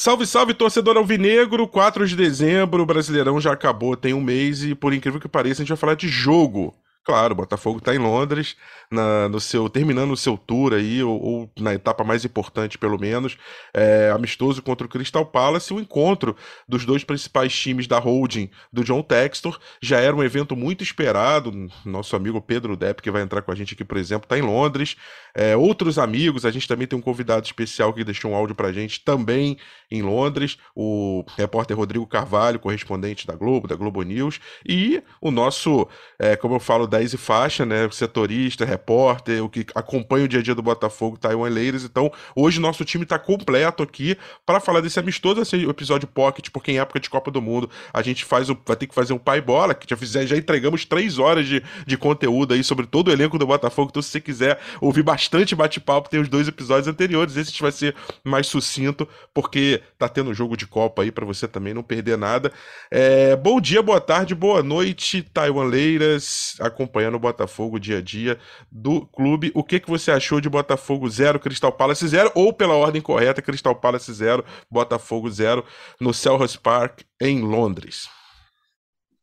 Salve, salve, torcedor alvinegro! 4 de dezembro, o Brasileirão já acabou, tem um mês e, por incrível que pareça, a gente vai falar de jogo. Claro, o Botafogo está em Londres, na, no seu terminando o seu tour aí, ou, ou, na etapa mais importante, pelo menos, é, amistoso contra o Crystal Palace, o encontro dos dois principais times da holding do John Textor. Já era um evento muito esperado. Nosso amigo Pedro Depp, que vai entrar com a gente aqui, por exemplo, está em Londres. É, outros amigos, a gente também tem um convidado especial que deixou um áudio para a gente também em Londres, o repórter Rodrigo Carvalho, correspondente da Globo, da Globo News, e o nosso, é, como eu falo, da 10 e faixa, né? Setorista, repórter, o que acompanha o dia a dia do Botafogo, Taiwan Leiras. Então, hoje nosso time está completo aqui para falar desse amistoso, esse episódio pocket, porque em época de Copa do Mundo a gente faz o, vai ter que fazer um pai bola, que já, fizer, já entregamos três horas de, de conteúdo aí sobre todo o elenco do Botafogo. Então, se você quiser ouvir bastante bate-papo, tem os dois episódios anteriores. Esse vai ser mais sucinto, porque tá tendo jogo de Copa aí para você também não perder nada. É, bom dia, boa tarde, boa noite, Taiwan Leiras acompanhando o Botafogo dia a dia do clube. O que, que você achou de Botafogo 0, Crystal Palace 0, ou pela ordem correta, Crystal Palace 0, Botafogo 0, no Selhurst Park, em Londres?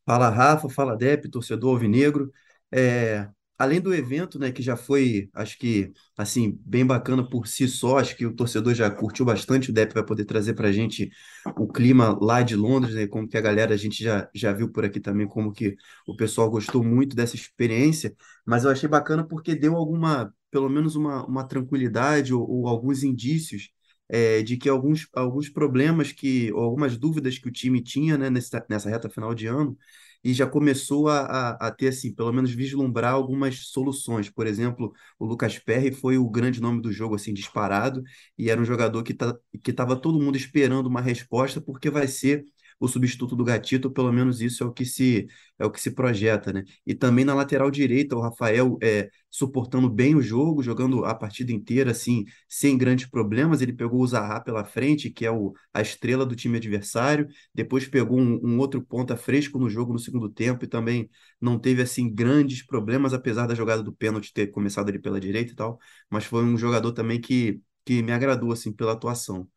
Fala Rafa, fala Dep, torcedor alvinegro. É, além do evento, né, que já foi, acho que, assim, bem bacana por si só, acho que o torcedor já curtiu bastante, o Depp vai poder trazer para a gente o clima lá de Londres, né, como que a galera, a gente já, já viu por aqui também, como que o pessoal gostou muito dessa experiência, mas eu achei bacana porque deu alguma, pelo menos uma, uma tranquilidade ou, ou alguns indícios é, de que alguns, alguns problemas que, ou algumas dúvidas que o time tinha, né, nessa, nessa reta final de ano, e já começou a, a, a, ter, assim, pelo menos vislumbrar algumas soluções. Por exemplo, o Lucas Perry foi o grande nome do jogo, assim, disparado, e era um jogador que tá, estava todo mundo esperando uma resposta, porque vai ser o substituto do Gatito, pelo menos isso é o que se é o que se projeta, né? E também na lateral direita, o Rafael é, suportando bem o jogo, jogando a partida inteira assim, sem grandes problemas. Ele pegou o Zaha pela frente, que é o, a estrela do time adversário, depois pegou um, um outro ponta fresco no jogo no segundo tempo e também não teve assim grandes problemas, apesar da jogada do pênalti ter começado ali pela direita e tal, mas foi um jogador também que que me agradou assim pela atuação.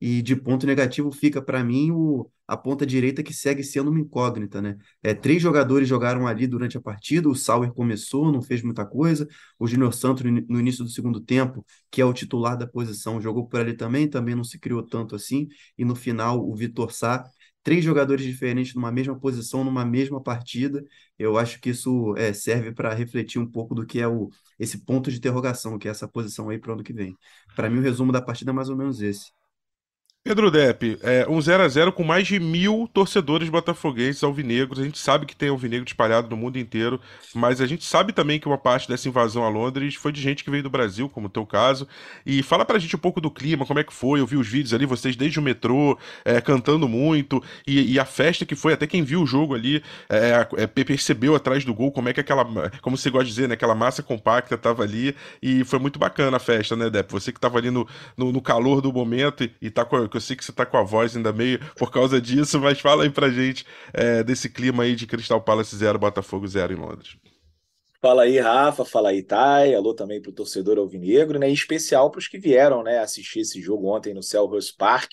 E de ponto negativo fica para mim o, a ponta direita que segue sendo uma incógnita, né? É, três jogadores jogaram ali durante a partida, o Sauer começou, não fez muita coisa, o Júnior Santos no início do segundo tempo, que é o titular da posição, jogou por ali também, também não se criou tanto assim, e no final o Vitor Sá, três jogadores diferentes numa mesma posição, numa mesma partida, eu acho que isso é, serve para refletir um pouco do que é o, esse ponto de interrogação, que é essa posição aí para o ano que vem. Para mim o resumo da partida é mais ou menos esse. Pedro Depp, é, um 0 a 0 com mais de mil torcedores botafoguenses alvinegros. A gente sabe que tem alvinegro espalhado no mundo inteiro, mas a gente sabe também que uma parte dessa invasão a Londres foi de gente que veio do Brasil, como o teu caso. E fala pra gente um pouco do clima, como é que foi. Eu vi os vídeos ali, vocês desde o metrô, é, cantando muito, e, e, a festa que foi, até quem viu o jogo ali, é, é, percebeu atrás do gol como é que aquela, como você gosta de dizer, né, aquela massa compacta tava ali, e foi muito bacana a festa, né, Depp? Você que tava ali no, no, no calor do momento e, e tá com eu sei que você tá com a voz ainda meio por causa disso, mas fala aí pra gente é, desse clima aí de Crystal Palace 0, Botafogo 0 em Londres. Fala aí, Rafa, fala aí, Thay, alô também pro torcedor alvinegro, né, em especial para os que vieram, né, assistir esse jogo ontem no Selhurst Park.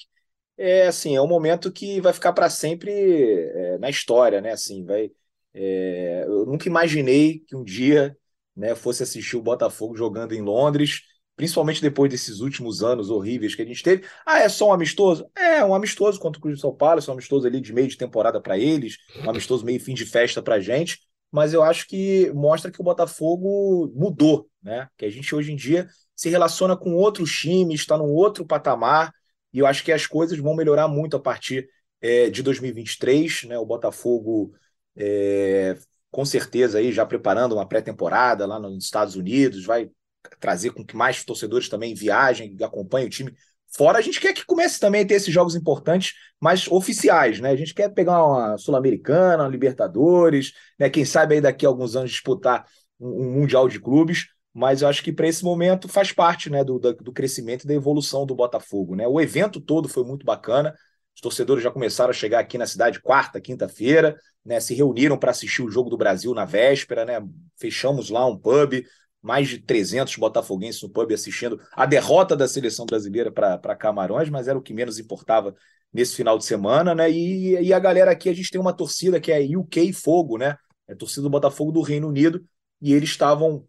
É, assim, é um momento que vai ficar para sempre é, na história, né, assim, vai... É, eu nunca imaginei que um dia, né, fosse assistir o Botafogo jogando em Londres, principalmente depois desses últimos anos horríveis que a gente teve. Ah, é só um amistoso? É, um amistoso contra o São Paulo, é um amistoso ali de meio de temporada para eles, um amistoso meio fim de festa para a gente, mas eu acho que mostra que o Botafogo mudou, né? Que a gente hoje em dia se relaciona com outros times, está num outro patamar, e eu acho que as coisas vão melhorar muito a partir é, de 2023, né? O Botafogo é, com certeza aí já preparando uma pré-temporada lá nos Estados Unidos, vai trazer com que mais torcedores também viajem, acompanhem o time. Fora, a gente quer que comece também a ter esses jogos importantes, mais oficiais, né? A gente quer pegar uma Sul-Americana, uma Libertadores, né? Quem sabe aí daqui a alguns anos disputar um, um Mundial de Clubes, mas eu acho que para esse momento faz parte né, do, do crescimento e da evolução do Botafogo. Né? O evento todo foi muito bacana. Os torcedores já começaram a chegar aqui na cidade quarta, quinta-feira, né? Se reuniram para assistir o jogo do Brasil na véspera, né? Fechamos lá um pub, mais de 300 botafoguenses no pub assistindo a derrota da seleção brasileira para Camarões, mas era o que menos importava nesse final de semana, né? E, e a galera aqui, a gente tem uma torcida que é UK Fogo, né? É a torcida do Botafogo do Reino Unido, e eles estavam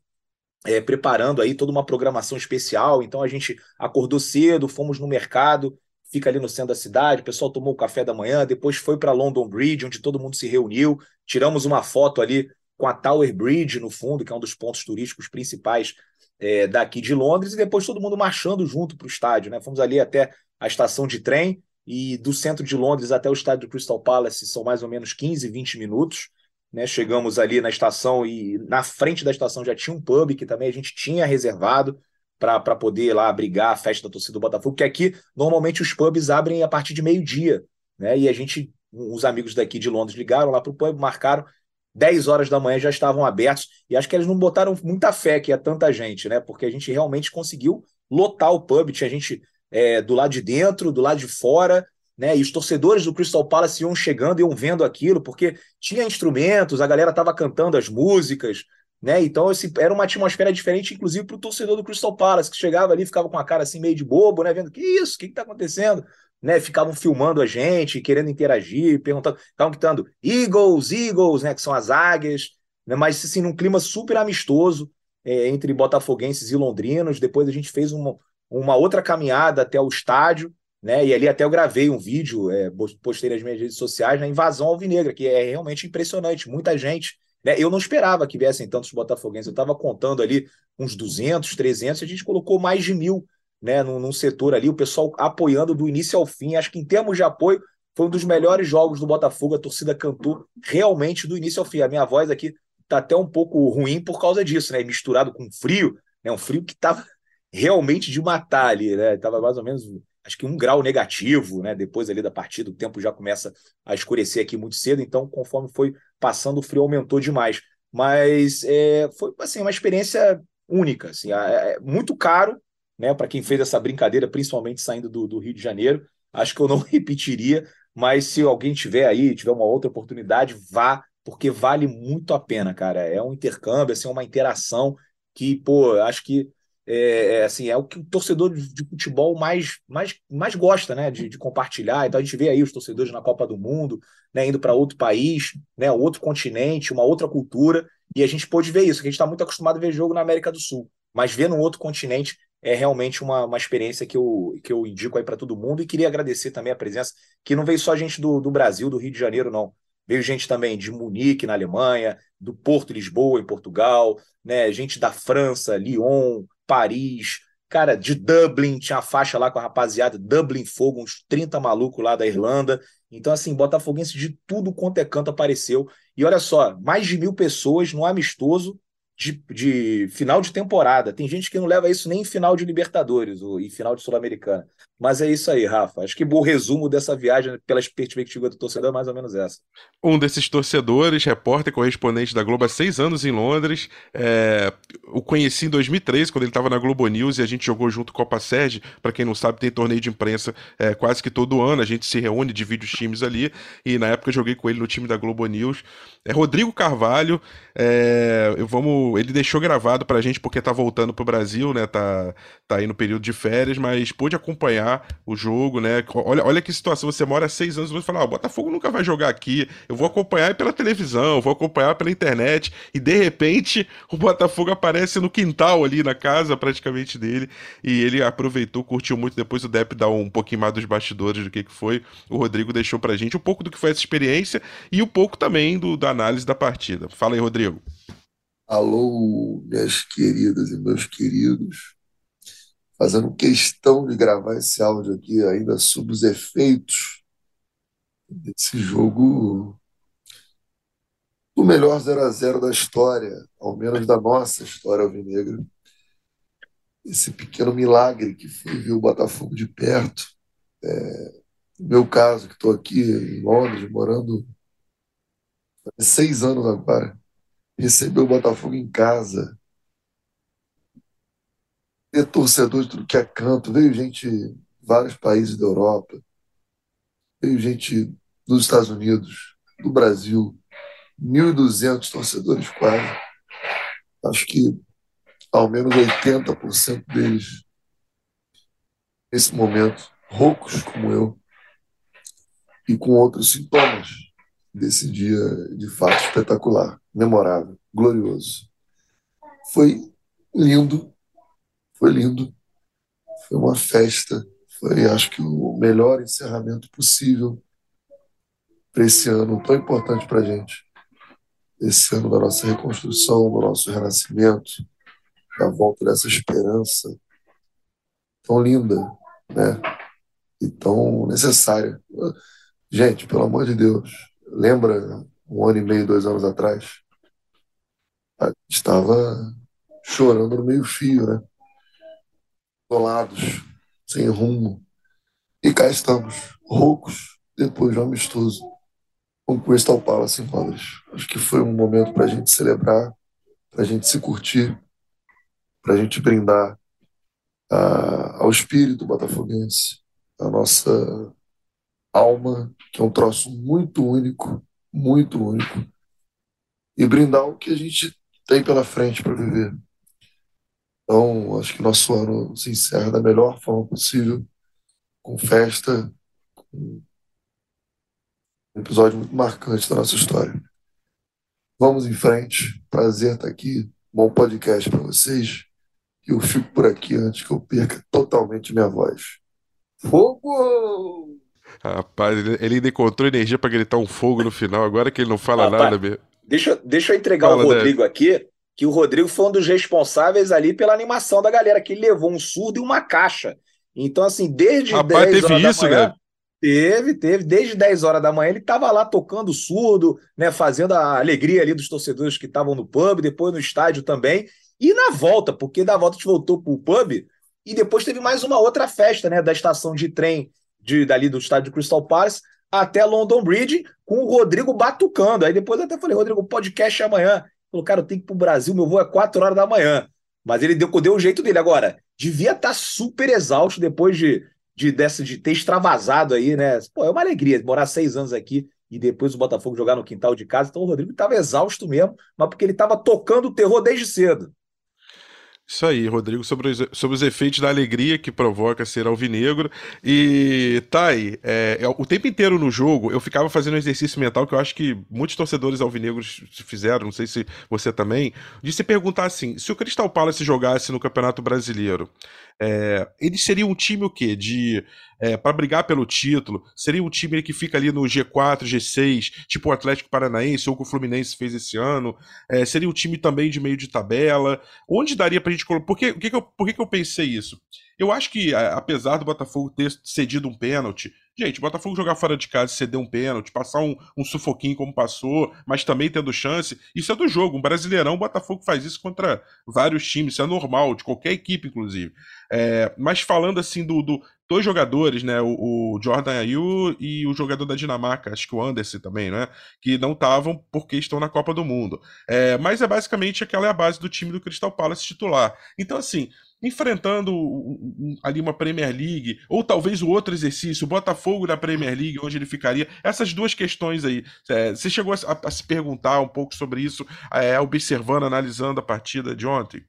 é, preparando aí toda uma programação especial. Então a gente acordou cedo, fomos no mercado, fica ali no centro da cidade, o pessoal tomou o café da manhã, depois foi para London Bridge, onde todo mundo se reuniu, tiramos uma foto ali com a Tower Bridge no fundo, que é um dos pontos turísticos principais é, daqui de Londres, e depois todo mundo marchando junto para o estádio. Né? Fomos ali até a estação de trem, e do centro de Londres até o estádio do Crystal Palace são mais ou menos 15, 20 minutos. Né? Chegamos ali na estação e na frente da estação já tinha um pub que também a gente tinha reservado para poder lá abrigar a festa da torcida do Botafogo, que aqui normalmente os pubs abrem a partir de meio-dia. Né? E a gente, os amigos daqui de Londres ligaram lá para o pub, marcaram 10 horas da manhã já estavam abertos, e acho que eles não botaram muita fé que é tanta gente, né? Porque a gente realmente conseguiu lotar o pub, tinha gente é, do lado de dentro, do lado de fora, né? E os torcedores do Crystal Palace iam chegando, iam vendo aquilo, porque tinha instrumentos, a galera estava cantando as músicas, né? Então esse, era uma atmosfera diferente, inclusive para o torcedor do Crystal Palace, que chegava ali, ficava com a cara assim meio de bobo, né? Vendo que isso, o que está acontecendo? Né, ficavam filmando a gente, querendo interagir, perguntando, estavam gritando Eagles, Eagles, né, que são as águias, né, mas assim, num clima super amistoso é, entre botafoguenses e londrinos. Depois a gente fez uma, uma outra caminhada até o estádio, né, e ali até eu gravei um vídeo, é, postei nas minhas redes sociais, na invasão alvinegra, que é realmente impressionante, muita gente. Né, eu não esperava que viessem tantos botafoguenses, eu estava contando ali uns 200, 300, a gente colocou mais de mil né, num, num, setor ali, o pessoal apoiando do início ao fim. Acho que em termos de apoio, foi um dos melhores jogos do Botafogo. A torcida cantou realmente do início ao fim. A minha voz aqui tá até um pouco ruim por causa disso, né? Misturado com frio, né? Um frio que tava realmente de matar ali, né? Tava mais ou menos, acho que um grau negativo, né? Depois ali da partida, o tempo já começa a escurecer aqui muito cedo, então conforme foi passando, o frio aumentou demais. Mas é, foi assim uma experiência única, assim, é, é muito caro, né? Para quem fez essa brincadeira, principalmente saindo do, do, Rio de Janeiro, acho que eu não repetiria, mas se alguém tiver aí, tiver uma outra oportunidade, vá, porque vale muito a pena, cara. É um intercâmbio, assim, uma interação que, pô, acho que é, é, assim, é o que o torcedor de futebol mais, mais, mais gosta, né? De, de, compartilhar. Então a gente vê aí os torcedores na Copa do Mundo, né? Indo para outro país, né? Outro continente, uma outra cultura. E a gente pôde ver isso, que a gente está muito acostumado a ver jogo na América do Sul. Mas ver num outro continente é realmente uma, uma experiência que eu, que eu indico aí para todo mundo e queria agradecer também a presença, que não veio só gente do, do Brasil, do Rio de Janeiro, não. Veio gente também de Munique, na Alemanha, do Porto Lisboa, em Portugal, né? gente da França, Lyon, Paris, cara, de Dublin, tinha a faixa lá com a rapaziada, Dublin Fogo, uns 30 malucos lá da Irlanda. Então, assim, Botafoguense de tudo quanto é canto apareceu. E olha só, mais de mil pessoas no amistoso de, de, final de temporada. Tem gente que não leva isso nem em final de Libertadores ou em final de Sul-Americana. Mas é isso aí, Rafa. Acho que o resumo dessa viagem, pela perspectiva do torcedor, é mais ou menos essa. Um desses torcedores, repórter correspondente da Globo há seis anos em Londres. É... O conheci em 2003, quando ele estava na Globo News e a gente jogou junto Copa Sérgio. Para quem não sabe, tem torneio de imprensa é, quase que todo ano. A gente se reúne, divide os times ali. E na época eu joguei com ele no time da Globo News. É Rodrigo Carvalho. É... Vamos ele deixou gravado pra gente porque tá voltando pro Brasil, né? Tá, tá aí no período de férias, mas pôde acompanhar o jogo, né? Olha, olha que situação, você mora seis anos e você fala, ah, o Botafogo nunca vai jogar aqui, eu vou acompanhar pela televisão, vou acompanhar pela internet, e de repente o Botafogo aparece no quintal ali, na casa praticamente dele, e ele aproveitou, curtiu muito, depois o Depp dá um pouquinho mais dos bastidores do que, que foi, o Rodrigo deixou pra gente um pouco do que foi essa experiência e um pouco também do, da análise da partida. Fala aí, Rodrigo. Alô, minhas queridas e meus queridos. Fazendo questão de gravar esse áudio aqui, ainda sob os efeitos desse jogo do melhor 0 a 0 da história, ao menos da nossa história alvinegra. Esse pequeno milagre que foi ver o Botafogo de perto. É, no meu caso, que estou aqui em Londres, morando seis anos agora receber o Botafogo em casa, ter torcedor de tudo que é canto, veio gente de vários países da Europa, veio gente dos Estados Unidos, do Brasil, 1.200 torcedores quase. Acho que ao menos 80% deles, nesse momento, roucos como eu, e com outros sintomas desse dia de fato espetacular, memorável, glorioso. Foi lindo, foi lindo, foi uma festa, foi acho que o melhor encerramento possível para esse ano tão importante para a gente, esse ano da nossa reconstrução, do nosso renascimento, da volta dessa esperança tão linda, né? E tão necessária. Gente, pelo amor de Deus, lembra um ano e meio, dois anos atrás? Estava chorando no meio-fio, né? Isolados, sem rumo. E cá estamos, roucos, depois de um amistoso, com Crystal Palace em Londres. Acho que foi um momento para a gente celebrar, para a gente se curtir, para a gente brindar a, ao espírito botafoguense, a nossa alma, que é um troço muito único, muito único, e brindar o que a gente tem pela frente para viver. Então, acho que nosso ano se encerra da melhor forma possível, com festa, com um episódio muito marcante da nossa história. Vamos em frente. Prazer estar aqui. Bom podcast para vocês. E eu fico por aqui antes que eu perca totalmente minha voz. Fogo! Rapaz, ele ainda encontrou energia para gritar um fogo no final, agora que ele não fala Rapaz, nada mesmo. Deixa, deixa eu entregar Fala, o Rodrigo aqui, que o Rodrigo foi um dos responsáveis ali pela animação da galera, que ele levou um surdo e uma caixa. Então, assim, desde Rapaz, 10 teve horas isso, da manhã? Teve, teve. Desde 10 horas da manhã ele estava lá tocando surdo, né, fazendo a alegria ali dos torcedores que estavam no pub, depois no estádio também. E na volta, porque da volta a gente voltou para o pub e depois teve mais uma outra festa, né, da estação de trem de, dali do estádio Crystal Palace até London Bridge, com o Rodrigo batucando. Aí depois eu até falei, Rodrigo, o podcast é amanhã. Falou, cara, eu tenho que ir pro Brasil, meu voo é 4 horas da manhã. Mas ele deu, deu o jeito dele. Agora, devia estar super exausto depois de, de, dessa, de ter extravasado aí, né? Pô, é uma alegria morar seis anos aqui e depois o Botafogo jogar no quintal de casa. Então o Rodrigo estava exausto mesmo, mas porque ele estava tocando o terror desde cedo. Isso aí, Rodrigo, sobre os, sobre os efeitos da alegria que provoca ser alvinegro. E, Thay, é, é, o tempo inteiro no jogo eu ficava fazendo um exercício mental que eu acho que muitos torcedores alvinegros fizeram, não sei se você também, de se perguntar assim: se o Crystal Palace jogasse no Campeonato Brasileiro, é, ele seria um time o quê? De é, para brigar pelo título, seria um time que fica ali no G4, G6, tipo o Atlético Paranaense ou o que o Fluminense fez esse ano. É, seria um time também de meio de tabela. Onde daria pra gente colocar. Por, que, que, que, eu, por que, que eu pensei isso? Eu acho que, apesar do Botafogo ter cedido um pênalti, gente, Botafogo jogar fora de casa ceder um pênalti, passar um, um, sufoquinho como passou, mas também tendo chance, isso é do jogo. Um brasileirão, o Botafogo faz isso contra vários times, isso é normal, de qualquer equipe, inclusive. É, mas falando assim do, do, dois jogadores, né? O, o Jordan Ayew e o jogador da Dinamarca, acho que o Anderson também, né? Que não estavam porque estão na Copa do Mundo. É, mas é basicamente aquela é a base do time do Crystal Palace titular. Então, assim, enfrentando ali uma Premier League, ou talvez o outro exercício, o Botafogo na Premier League, onde ele ficaria, essas duas questões aí. É, você chegou a, a, se perguntar um pouco sobre isso, é, observando, analisando a partida de ontem?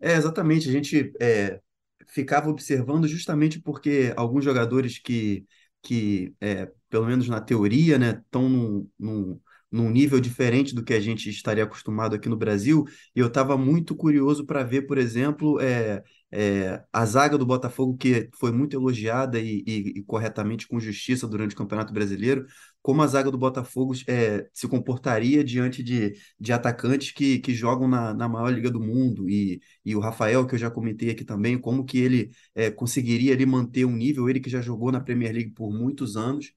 É, exatamente. A gente é, ficava observando justamente porque alguns jogadores que, que é, pelo menos na teoria, né, estão num, num, num nível diferente do que a gente estaria acostumado aqui no Brasil, e eu estava muito curioso para ver, por exemplo, é, é, a zaga do Botafogo, que foi muito elogiada e, e, e, corretamente com justiça durante o Campeonato Brasileiro, como a zaga do Botafogo é, se comportaria diante de, de atacantes que, que jogam na, na maior liga do mundo, e, e o Rafael, que eu já comentei aqui também, como que ele conseguiria ali manter um nível, ele que já jogou na Premier League por muitos anos,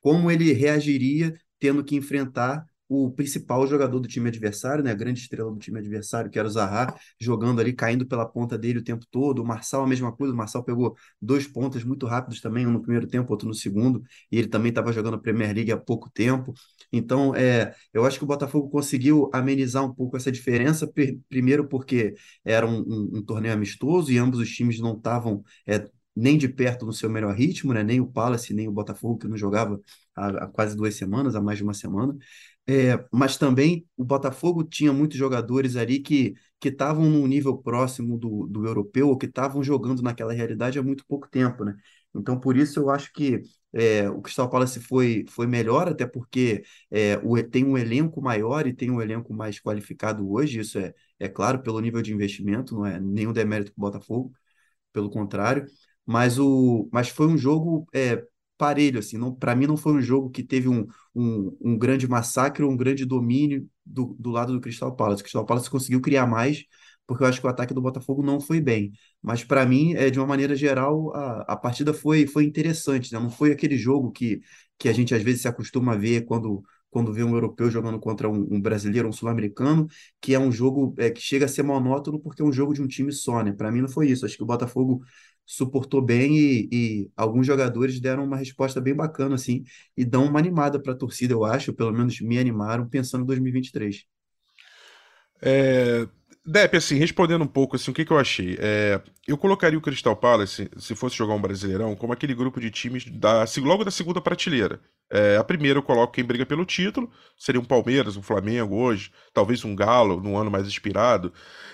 como ele reagiria tendo que enfrentar o principal jogador do time adversário, né, a grande estrela do time adversário, que era o Zaha, jogando ali, caindo pela ponta dele o tempo todo. O Marçal, a mesma coisa, o Marçal pegou dois pontas muito rápidos também, um no primeiro tempo, outro no segundo, e ele também estava jogando a Premier League há pouco tempo. Então, é, eu acho que o Botafogo conseguiu amenizar um pouco essa diferença, primeiro porque era um, um, um torneio amistoso e ambos os times não estavam é, nem de perto no seu melhor ritmo, né? nem o Palace, nem o Botafogo, que não jogava há, há, quase duas semanas, há mais de uma semana. É, mas também o Botafogo tinha muitos jogadores ali que que estavam num nível próximo do, do europeu ou que estavam jogando naquela realidade há muito pouco tempo, né? Então, por isso eu acho que é, o Crystal Palace foi, foi melhor, até porque é, o, tem um elenco maior e tem um elenco mais qualificado hoje, isso é, é claro, pelo nível de investimento, não é nenhum demérito para o Botafogo, pelo contrário, mas, o, mas foi um jogo é, parelho, assim, não, para mim não foi um jogo que teve um, um, um grande massacre ou um grande domínio do, do lado do Crystal Palace. O Crystal Palace conseguiu criar mais, porque eu acho que o ataque do Botafogo não foi bem. Mas para mim, é, de uma maneira geral, a, a partida foi, foi interessante, né? Não foi aquele jogo que, que a gente às vezes se acostuma a ver quando quando vê um europeu jogando contra um, um brasileiro, um sul-americano, que é um jogo é, que chega a ser monótono porque é um jogo de um time só, né? Para mim não foi isso. Acho que o Botafogo suportou bem e, e, alguns jogadores deram uma resposta bem bacana, assim, e dão uma animada para a torcida, eu acho, pelo menos me animaram pensando em 2023. É, Depp, assim, respondendo um pouco, assim, o que, que eu achei? É, eu colocaria o Crystal Palace, se fosse jogar um Brasileirão, como aquele grupo de times da, logo da segunda prateleira. É, a primeira eu coloco quem briga pelo título, seria um Palmeiras, um Flamengo hoje, talvez um Galo, num ano mais inspirado.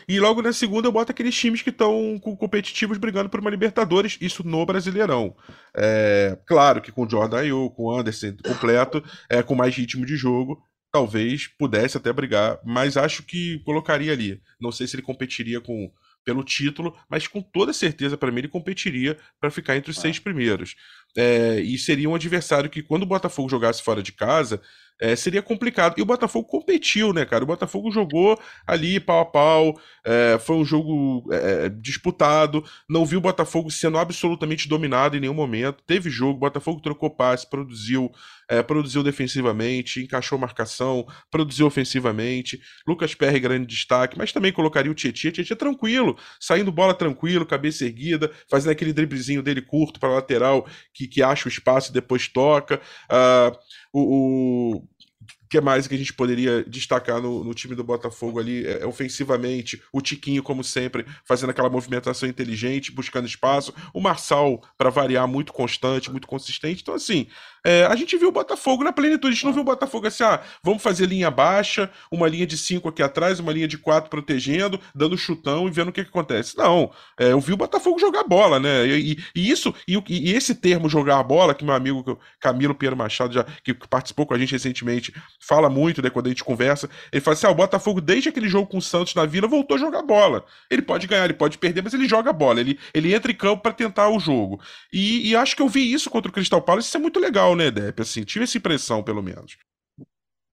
E logo na segunda eu boto aqueles times que estão competitivos brigando por uma Libertadores, isso no Brasileirão. É, claro que com o Jordan Ayew, com o Anderson completo, é, com mais ritmo de jogo, talvez pudesse até brigar, mas acho que colocaria ali. Não sei se ele competiria com pelo título, mas com toda certeza para mim ele competiria para ficar entre os ah. seis primeiros. É, e seria um adversário que, quando o Botafogo jogasse fora de casa, é, seria complicado. E o Botafogo competiu, né, cara? O Botafogo jogou ali pau a pau, é, foi um jogo é, é disputado, não viu o Botafogo sendo absolutamente dominado em nenhum momento. Teve jogo, o Botafogo trocou passe, produziu, é, produziu defensivamente, encaixou marcação, produziu ofensivamente. Lucas Perry, grande destaque, mas também colocaria o Tietchan. Tietchan tranquilo, saindo bola tranquilo, cabeça erguida, fazendo aquele driblezinho dele curto para lateral, que, que acha o espaço e depois toca. Uh, o, o que mais que a gente poderia destacar no, no time do Botafogo ali é, é, ofensivamente? O Tiquinho, como sempre, fazendo aquela movimentação inteligente, buscando espaço. O Marçal, para variar, muito constante, muito consistente. Então, assim, é, a gente viu o Botafogo na plenitude. A gente não viu o Botafogo assim, ah, vamos fazer linha baixa, uma linha de cinco aqui atrás, uma linha de quatro protegendo, dando chutão e vendo o que, que acontece. Não, é, eu vi o Botafogo jogar bola, né? E, e isso, e, e, esse termo jogar bola, que meu amigo Camilo Pinheiro Machado, já, que participou com a gente recentemente, fala muito, né, quando a gente conversa, ele fala assim, ah, o Botafogo, desde aquele jogo com o Santos na Vila, voltou a jogar bola. Ele pode ganhar, ele pode perder, mas ele joga bola, ele, ele entra em campo para tentar o jogo. E, e, acho que eu vi isso contra o Crystal Palace, isso é muito legal, né, Depp? Assim, tive essa impressão, pelo menos.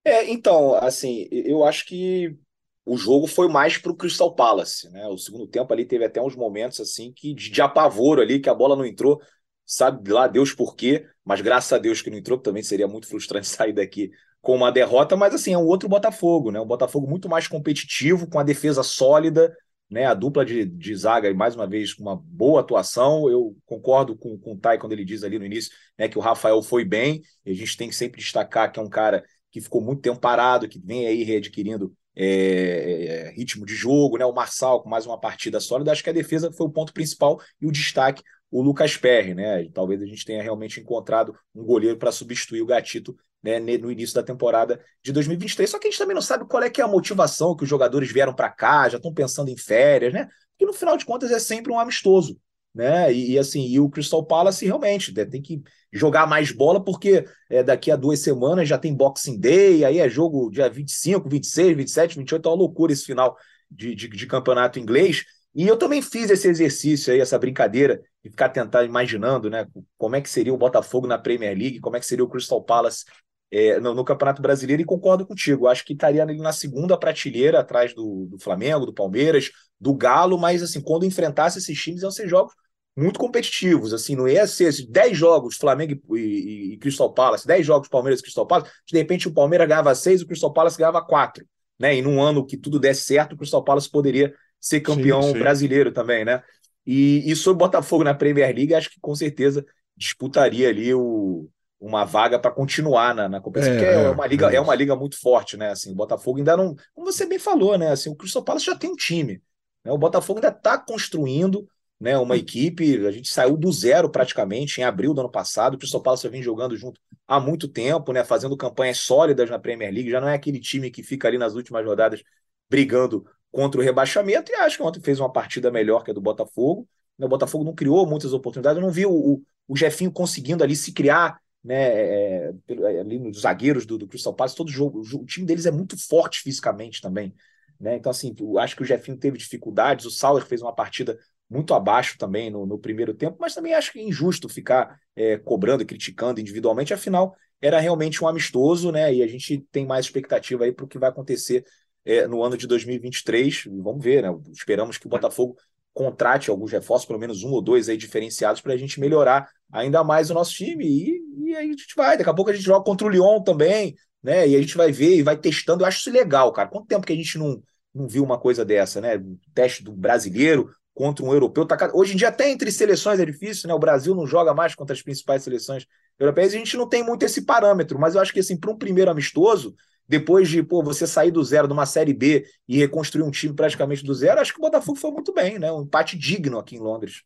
É, então, assim, eu acho que o jogo foi mais para o Crystal Palace, né? O segundo tempo ali teve até uns momentos assim que de, de apavoro ali, que a bola não entrou, sabe lá Deus por quê, mas graças a Deus que não entrou, também seria muito frustrante sair daqui com uma derrota, mas assim, é um outro Botafogo, né? Um Botafogo muito mais competitivo, com a defesa sólida, né? A dupla de, de zaga, mais uma vez, com uma boa atuação. Eu concordo com, com o Tai quando ele diz ali no início né, que o Rafael foi bem, e a gente tem que sempre destacar que é um cara que ficou muito tempo parado, que vem aí readquirindo é, é, ritmo de jogo, né? O Marçal com mais uma partida sólida. Acho que a defesa foi o ponto principal e o destaque o Lucas Perry, né? Talvez a gente tenha realmente encontrado um goleiro para substituir o Gatito né, no início da temporada de 2023. Só que a gente também não sabe qual é que é a motivação que os jogadores vieram para cá, já estão pensando em férias, né? Porque no final de contas é sempre um amistoso, né? E, e assim, e o Crystal Palace realmente né, tem que jogar mais bola, porque é, daqui a duas semanas já tem Boxing Day, aí é jogo dia 25, 26, 27, 28, é uma loucura esse final de, de, de campeonato inglês. E eu também fiz esse exercício aí, essa brincadeira, de ficar tentando, imaginando, né, como é que seria o Botafogo na Premier League, como é que seria o Crystal Palace é, no, no, Campeonato Brasileiro e concordo contigo. Acho que estaria na segunda prateleira, atrás do, do, Flamengo, do Palmeiras, do Galo, mas assim, quando enfrentasse esses times, iam ser jogos muito competitivos. Assim, não ia ser assim, 10 jogos Flamengo e, e, e, Crystal Palace, 10 jogos Palmeiras e Crystal Palace, de repente o Palmeiras ganhava 6 o Crystal Palace ganhava 4. Né? E num ano que tudo desse certo, o Crystal Palace poderia ser campeão sim, sim. brasileiro também, né? E, e sobre o Botafogo na Premier League, acho que com certeza disputaria ali o, uma vaga para continuar na, na competição, é, porque é, é uma liga, é, é, uma liga muito forte, né? Assim, o Botafogo ainda não, como você bem falou, né? Assim, o Crystal Palace já tem um time, né? O Botafogo ainda está construindo, né, uma equipe, a gente saiu do zero praticamente em abril do ano passado, o Crystal Palace vem jogando junto há muito tempo, né, fazendo campanhas sólidas na Premier League, já não é aquele time que fica ali nas últimas rodadas brigando contra o rebaixamento, e acho que ontem fez uma partida melhor que a do Botafogo, o Botafogo não criou muitas oportunidades, eu não vi o, o Jefinho conseguindo ali se criar, né, é, é ali nos zagueiros do, do Crystal Palace, todo jogo, o time deles é muito forte fisicamente também, né, então assim, acho que o Jefinho teve dificuldades, o Sauer fez uma partida muito abaixo também no, no, primeiro tempo, mas também acho que é injusto ficar é, cobrando e criticando individualmente, afinal, era realmente um amistoso, né? E a gente tem mais expectativa aí para o que vai acontecer é, no ano de 2023. Vamos ver, né? Esperamos que o Botafogo contrate alguns reforços, pelo menos um ou dois aí diferenciados, para a gente melhorar ainda mais o nosso time. E, e aí a gente vai. Daqui a pouco a gente joga contra o Lyon também, né? E a gente vai ver e vai testando. Eu acho isso legal, cara. Quanto tempo que a gente não, não viu uma coisa dessa, né? O teste do brasileiro, contra um europeu. Tá, hoje em dia, até entre seleções é difícil, né? O Brasil não joga mais contra as principais seleções europeias, a gente não tem muito esse parâmetro, mas eu acho que assim, para um primeiro amistoso, depois de pô, você sair do zero de uma série B e reconstruir um time praticamente do zero, acho que o Botafogo foi muito bem, né? Um empate digno aqui em Londres.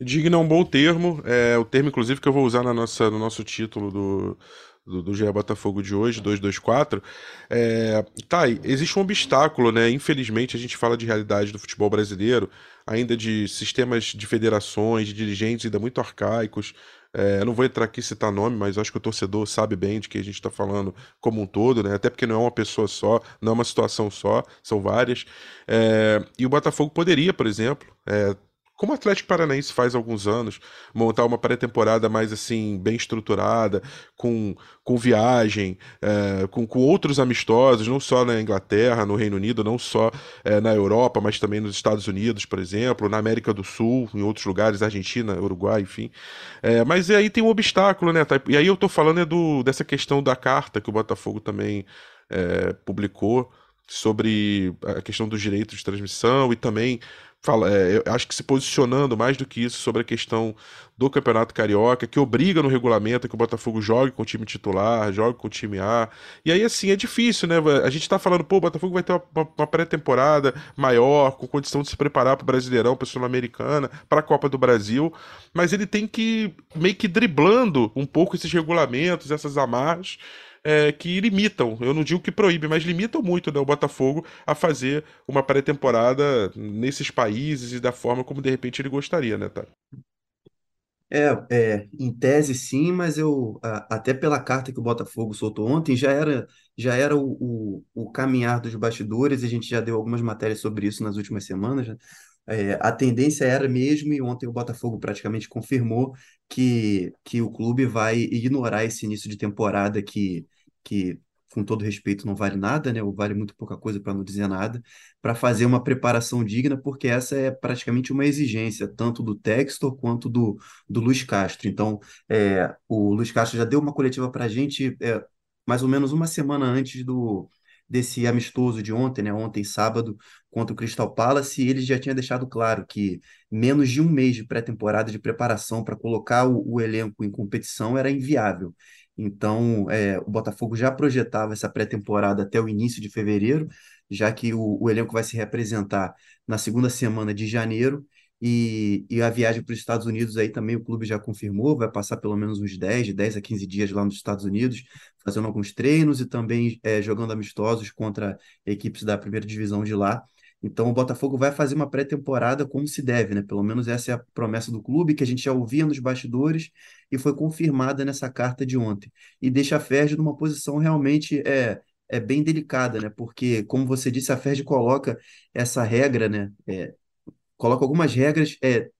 Digno é um bom termo, é o termo, inclusive, que eu vou usar na nossa, no nosso título do, do, do GE Botafogo de hoje, 224. É, tá, existe um obstáculo, né? Infelizmente, a gente fala de realidade do futebol brasileiro, ainda de sistemas de federações, de dirigentes ainda muito arcaicos. É, não vou entrar aqui citar nome, mas acho que o torcedor sabe bem de que a gente está falando como um todo, né? Até porque não é uma pessoa só, não é uma situação só, são várias. É, e o Botafogo poderia, por exemplo, é, como o Atlético Paranaense faz há alguns anos, montar uma pré-temporada mais assim, bem estruturada, com, com viagem, é, com, com outros amistosos, não só na Inglaterra, no Reino Unido, não só é, na Europa, mas também nos Estados Unidos, por exemplo, na América do Sul, em outros lugares, Argentina, Uruguai, enfim. É, mas aí tem um obstáculo, né? Tá? E aí eu tô falando é do, dessa questão da carta que o Botafogo também é, publicou sobre a questão dos direitos de transmissão e também fala, é, acho que se posicionando mais do que isso sobre a questão do Campeonato Carioca, que obriga no regulamento que o Botafogo jogue com o time titular, jogue com o time A. E aí, assim, é difícil, né? A gente tá falando, pô, o Botafogo vai ter uma, uma pré-temporada maior, com condição de se preparar para o Brasileirão, para a Sul-Americana, para a Copa do Brasil, mas ele tem que meio que driblando um pouco esses regulamentos, essas amarras é, que limitam, eu não digo que proíbe, mas limitam muito né, o Botafogo a fazer uma pré-temporada nesses países e da forma como de repente ele gostaria, né, tá? É, é, em tese sim, mas eu a- até pela carta que o Botafogo soltou ontem já era já era o, o, o caminhar dos bastidores, a gente já deu algumas matérias sobre isso nas últimas semanas, né? É, a tendência era mesmo, e ontem o Botafogo praticamente confirmou que, que o clube vai ignorar esse início de temporada que, que, com todo respeito, não vale nada, né? Ou vale muito pouca coisa para não dizer nada, para fazer uma preparação digna, porque essa é praticamente uma exigência, tanto do Textor quanto do, do Luiz Castro. Então, é, o Luiz Castro já deu uma coletiva para a gente é, mais ou menos uma semana antes do desse amistoso de ontem, né? Ontem, sábado, contra o Crystal Palace, ele já tinha deixado claro que menos de um mês de pré-temporada de preparação para colocar o, o, elenco em competição era inviável. Então, é, o Botafogo já projetava essa pré-temporada até o início de fevereiro, já que o, o elenco vai se representar na segunda semana de janeiro, e, e, a viagem para os Estados Unidos aí também o clube já confirmou, vai passar pelo menos uns 10, de 10 a 15 dias lá nos Estados Unidos, fazendo alguns treinos e também é, jogando amistosos contra equipes da primeira divisão de lá. Então o Botafogo vai fazer uma pré-temporada como se deve, né? Pelo menos essa é a promessa do clube, que a gente já ouvia nos bastidores e foi confirmada nessa carta de ontem. E deixa a Ferdi numa posição realmente é, é bem delicada, né? Porque, como você disse, a Ferdi coloca essa regra, né? É, coloca algumas regras é,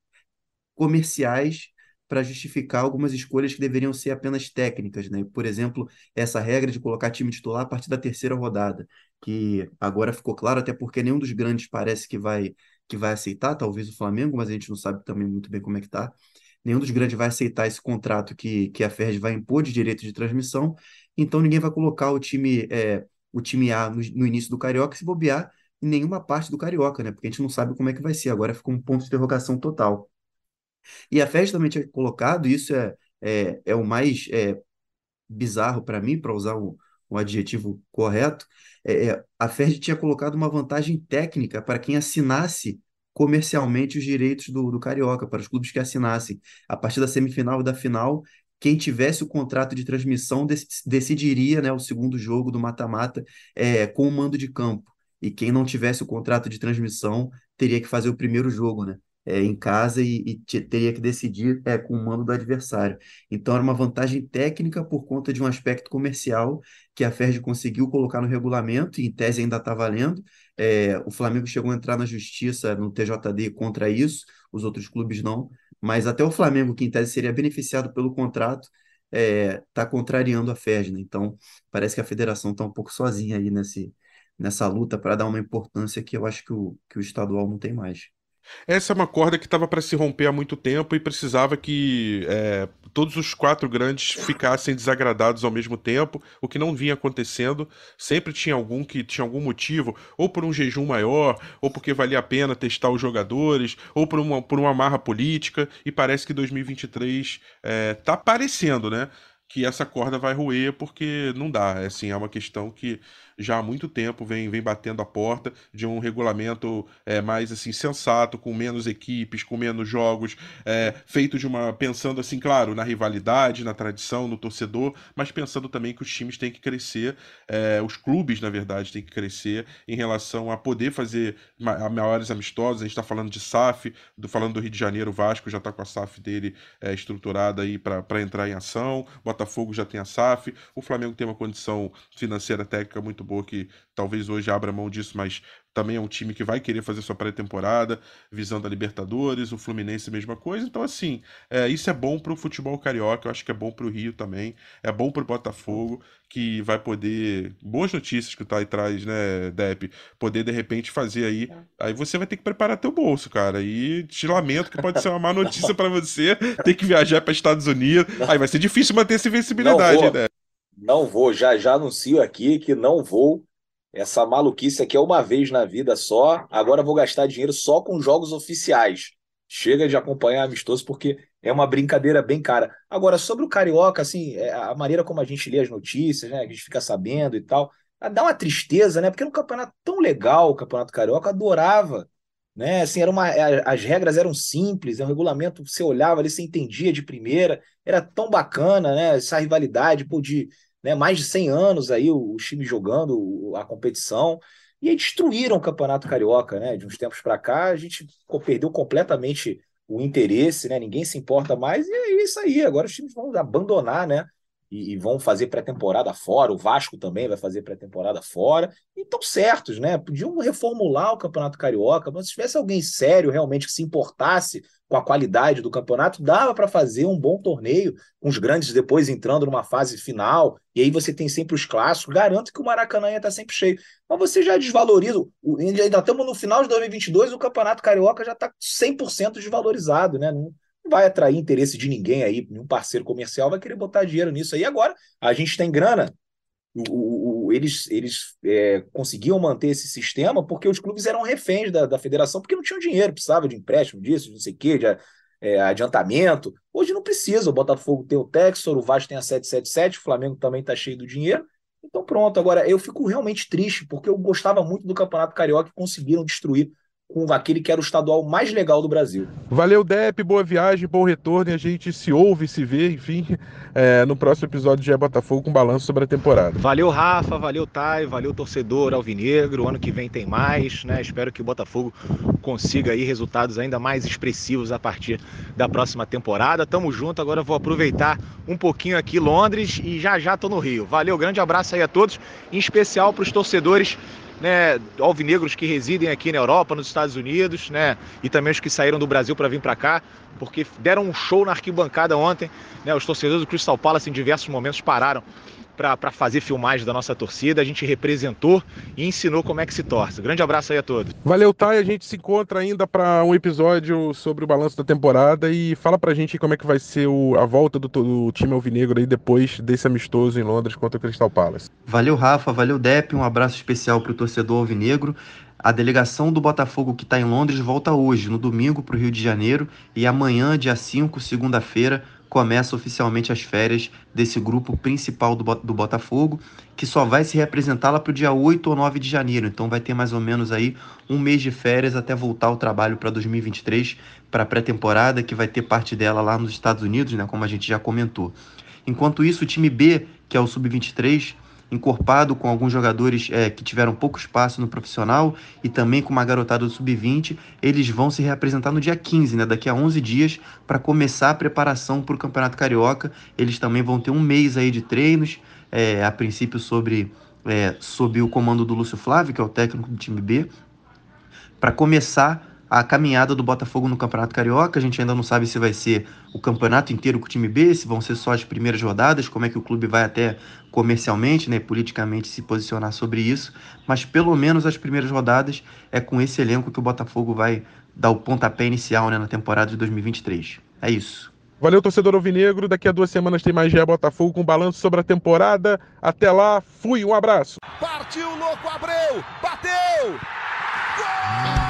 comerciais para justificar algumas escolhas que deveriam ser apenas técnicas, né? Por exemplo, essa regra de colocar time titular a partir da terceira rodada, que agora ficou claro, até porque nenhum dos grandes parece que vai que vai aceitar, talvez o Flamengo, mas a gente não sabe também muito bem como é que tá. Nenhum dos grandes vai aceitar esse contrato que, que a Ferdi vai impor de direito de transmissão, então ninguém vai colocar o time é, o time A no, no início do Carioca se bobear em nenhuma parte do Carioca, né? Porque a gente não sabe como é que vai ser. Agora ficou um ponto de interrogação total. E a FED também tinha colocado, isso é, é, é o mais é, bizarro para mim, para usar o, o adjetivo correto, é, é a FED tinha colocado uma vantagem técnica para quem assinasse comercialmente os direitos do, do Carioca para os clubes que assinassem. A partir da semifinal e da final, quem tivesse o contrato de transmissão decidiria né, o segundo jogo do mata-mata é, com o mando de campo. E quem não tivesse o contrato de transmissão teria que fazer o primeiro jogo, né? É, em casa e, e teria que decidir é, com o mando do adversário. Então era uma vantagem técnica por conta de um aspecto comercial que a FERJ conseguiu colocar no regulamento e em tese ainda está valendo. É, o Flamengo chegou a entrar na justiça no TJD contra isso, os outros clubes não, mas até o Flamengo, que em tese seria beneficiado pelo contrato, está é, contrariando a FERJ. Né? Então parece que a federação está um pouco sozinha aí nesse, nessa luta para dar uma importância que eu acho que o, que o estadual não tem mais. Essa é uma corda que estava para se romper há muito tempo e precisava que é, todos os quatro grandes ficassem desagradados ao mesmo tempo, o que não vinha acontecendo. Sempre tinha algum que tinha algum motivo, ou por um jejum maior, ou porque valia a pena testar os jogadores, ou por uma, por uma marra política, e parece que 2023 é, tá parecendo, né? Que essa corda vai roer porque não dá. É, assim, é uma questão que já há muito tempo vem, vem batendo a porta de um regulamento é, mais assim sensato, com menos equipes, com menos jogos, é, feito de uma pensando assim, claro, na rivalidade, na tradição, no torcedor, mas pensando também que os times têm que crescer, é, os clubes na verdade têm que crescer em relação a poder fazer maiores amistosos. A gente está falando de SAF, do, falando do Rio de Janeiro, o Vasco já está com a SAF dele estruturada aí para entrar em ação, Botafogo já tem a SAF, o Flamengo tem uma condição financeira técnica muito boa que talvez hoje abra mão disso, mas também é um time que vai querer fazer sua pré-temporada, visando a Libertadores, o Fluminense mesma coisa. Então, assim, é, isso é bom para o futebol carioca, eu acho que é bom para o Rio também, é bom para o Botafogo, que vai poder. Boas notícias que o Thay traz, né, Dep? Poder de repente fazer aí. É. Aí você vai ter que preparar teu bolso, cara. E te lamento que pode ser uma má notícia para você ter que viajar para Estados Unidos. Aí vai ser difícil manter essa invencibilidade, né? Não vou, já já anuncio aqui que não vou. Essa maluquice aqui é uma vez na vida só. Agora vou gastar dinheiro só com jogos oficiais. Chega de acompanhar amistoso porque é uma brincadeira bem cara. Agora, sobre o Carioca, assim, é, a maneira como a gente lê as notícias, né, a gente fica sabendo e tal, dá uma tristeza, né? Porque era um campeonato tão legal, o Campeonato Carioca, adorava né? Assim, era uma, é, as regras eram simples, é um regulamento, você olhava ali, você entendia de primeira, era tão bacana, né? Essa rivalidade, pô, de né, mais de 100 anos aí o, time jogando a competição, e aí destruíram o Campeonato Carioca, né? De uns tempos para cá, a gente perdeu completamente o interesse, né? Ninguém se importa mais, e é isso aí, agora os times vão abandonar, né? E, e vão fazer pré-temporada fora, o Vasco também vai fazer pré-temporada fora, e estão certos, né? Podiam reformular o Campeonato Carioca, mas se tivesse alguém sério realmente que se importasse com a qualidade do campeonato, dava para fazer um bom torneio, com os grandes depois entrando numa fase final, e aí você tem sempre os clássicos. Garanto que o Maracanã ia estar tá sempre cheio. Mas você já desvaloriza, ainda estamos no final de 2022, o Campeonato Carioca já está 100% desvalorizado, né? Não, vai atrair interesse de ninguém aí, nenhum parceiro comercial vai querer botar dinheiro nisso aí. Agora, a gente tem grana, o, o, eles, eles é, conseguiam manter esse sistema porque os clubes eram reféns da, da federação, porque não tinham dinheiro, precisava de empréstimo disso, não sei o quê, de é, adiantamento. Hoje não precisa, o Botafogo tem o Texor, o Vasco tem a 777, o Flamengo também está cheio do dinheiro. Então pronto, agora eu fico realmente triste, porque eu gostava muito do Campeonato Carioca e conseguiram destruir com aquele que era o estadual mais legal do Brasil. Valeu, Dep, boa viagem, bom retorno e a gente se ouve, se vê, enfim, é, no próximo episódio de é Botafogo com balanço sobre a temporada. Valeu, Rafa, valeu, Thay, valeu, torcedor alvinegro. Ano que vem tem mais, né? Espero que o Botafogo consiga aí resultados ainda mais expressivos a partir da próxima temporada. Tamo junto, agora vou aproveitar um pouquinho aqui Londres e já já tô no Rio. Valeu, grande abraço aí a todos, em especial para os torcedores né, alvinegros que residem aqui na Europa, nos Estados Unidos, né, e também os que saíram do Brasil para vir para cá, porque deram um show na arquibancada ontem, né, os torcedores do Crystal Palace em diversos momentos pararam para fazer filmagens da nossa torcida. A gente representou e ensinou como é que se torce. Grande abraço aí a todos. Valeu, Thay. A gente se encontra ainda para um episódio sobre o balanço da temporada e fala pra gente como é que vai ser o, a volta do, do time alvinegro aí depois desse amistoso em Londres contra o Crystal Palace. Valeu, Rafa. Valeu, Dep. Um abraço especial pro torcedor alvinegro. A delegação do Botafogo que está em Londres volta hoje, no domingo, para o Rio de Janeiro, e amanhã, dia 5, segunda-feira, começa oficialmente as férias desse grupo principal do, do Botafogo, que só vai se representar lá para o dia 8 ou 9 de janeiro. Então vai ter mais ou menos aí um mês de férias até voltar ao trabalho para 2023, para a pré-temporada, que vai ter parte dela lá nos Estados Unidos, né, como a gente já comentou. Enquanto isso, o time B, que é o Sub-23, encorpado com alguns jogadores é, que tiveram pouco espaço no profissional e também com uma garotada do sub-20, eles vão se reapresentar no dia 15, né, daqui a 11 dias, para começar a preparação para o Campeonato Carioca. Eles também vão ter um mês aí de treinos, é, a princípio sobre, é, sob o comando do Lúcio Flávio, que é o técnico do time B, para começar a caminhada do Botafogo no Campeonato Carioca. A gente ainda não sabe se vai ser o campeonato inteiro com o time B, se vão ser só as primeiras rodadas, como é que o clube vai até comercialmente, né, politicamente se posicionar sobre isso. Mas pelo menos as primeiras rodadas é com esse elenco que o Botafogo vai dar o pontapé inicial né, na temporada de 2023. É isso. Valeu, torcedor alvinegro. Daqui a duas semanas tem mais GE Botafogo com balanço sobre a temporada. Até lá, fui, um abraço. Partiu, louco, Abreu, bateu! Gol!